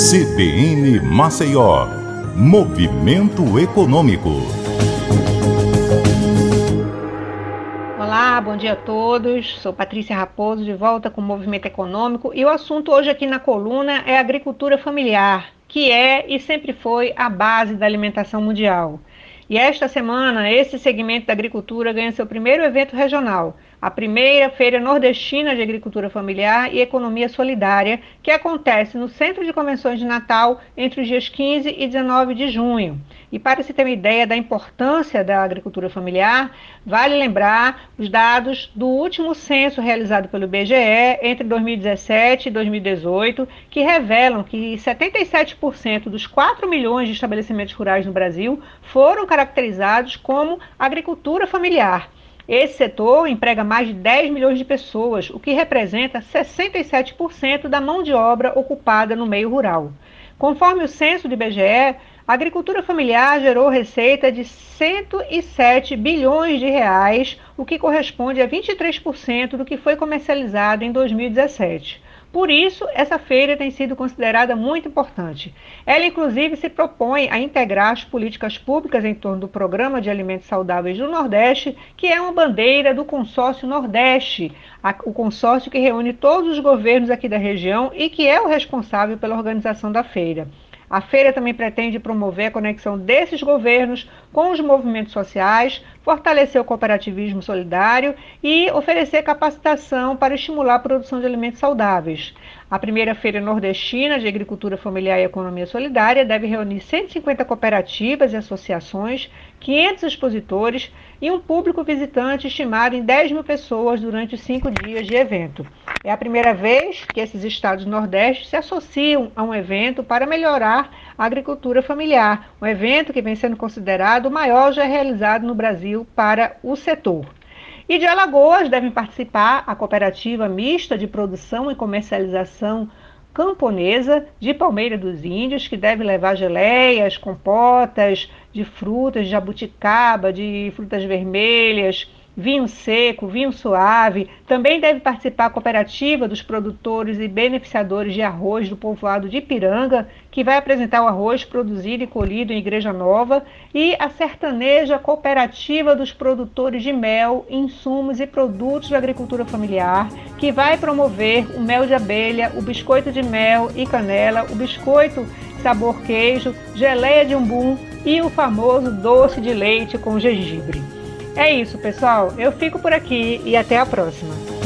CBN Maceió, Movimento Econômico. Olá, bom dia a todos. Sou Patrícia Raposo, de volta com o Movimento Econômico. E o assunto hoje aqui na coluna é agricultura familiar, que é e sempre foi a base da alimentação mundial. E esta semana, esse segmento da agricultura ganha seu primeiro evento regional a primeira Feira Nordestina de Agricultura Familiar e Economia Solidária, que acontece no Centro de Convenções de Natal entre os dias 15 e 19 de junho. E para se ter uma ideia da importância da agricultura familiar, vale lembrar os dados do último censo realizado pelo IBGE entre 2017 e 2018, que revelam que 77% dos 4 milhões de estabelecimentos rurais no Brasil foram caracterizados como agricultura familiar. Esse setor emprega mais de 10 milhões de pessoas, o que representa 67% da mão de obra ocupada no meio rural. Conforme o censo do IBGE, a agricultura familiar gerou receita de 107 bilhões de reais, o que corresponde a 23% do que foi comercializado em 2017. Por isso, essa feira tem sido considerada muito importante. Ela, inclusive, se propõe a integrar as políticas públicas em torno do Programa de Alimentos Saudáveis do Nordeste, que é uma bandeira do Consórcio Nordeste, o consórcio que reúne todos os governos aqui da região e que é o responsável pela organização da feira. A feira também pretende promover a conexão desses governos com os movimentos sociais, fortalecer o cooperativismo solidário e oferecer capacitação para estimular a produção de alimentos saudáveis. A primeira Feira Nordestina de Agricultura Familiar e Economia Solidária deve reunir 150 cooperativas e associações, 500 expositores e um público visitante estimado em 10 mil pessoas durante os cinco dias de evento. É a primeira vez que esses estados do Nordeste se associam a um evento para melhorar a agricultura familiar, um evento que vem sendo considerado o maior já realizado no Brasil para o setor. E de Alagoas devem participar a cooperativa mista de produção e comercialização camponesa de Palmeira dos Índios, que deve levar geleias, compotas de frutas, de jabuticaba, de frutas vermelhas, vinho seco, vinho suave. Também deve participar a cooperativa dos produtores e beneficiadores de arroz do povoado de Ipiranga, que vai apresentar o arroz produzido e colhido em Igreja Nova, e a sertaneja cooperativa dos produtores de mel, insumos e produtos da agricultura familiar, que vai promover o mel de abelha, o biscoito de mel e canela, o biscoito sabor queijo, geleia de umbum e o famoso doce de leite com gengibre. É isso, pessoal. Eu fico por aqui e até a próxima.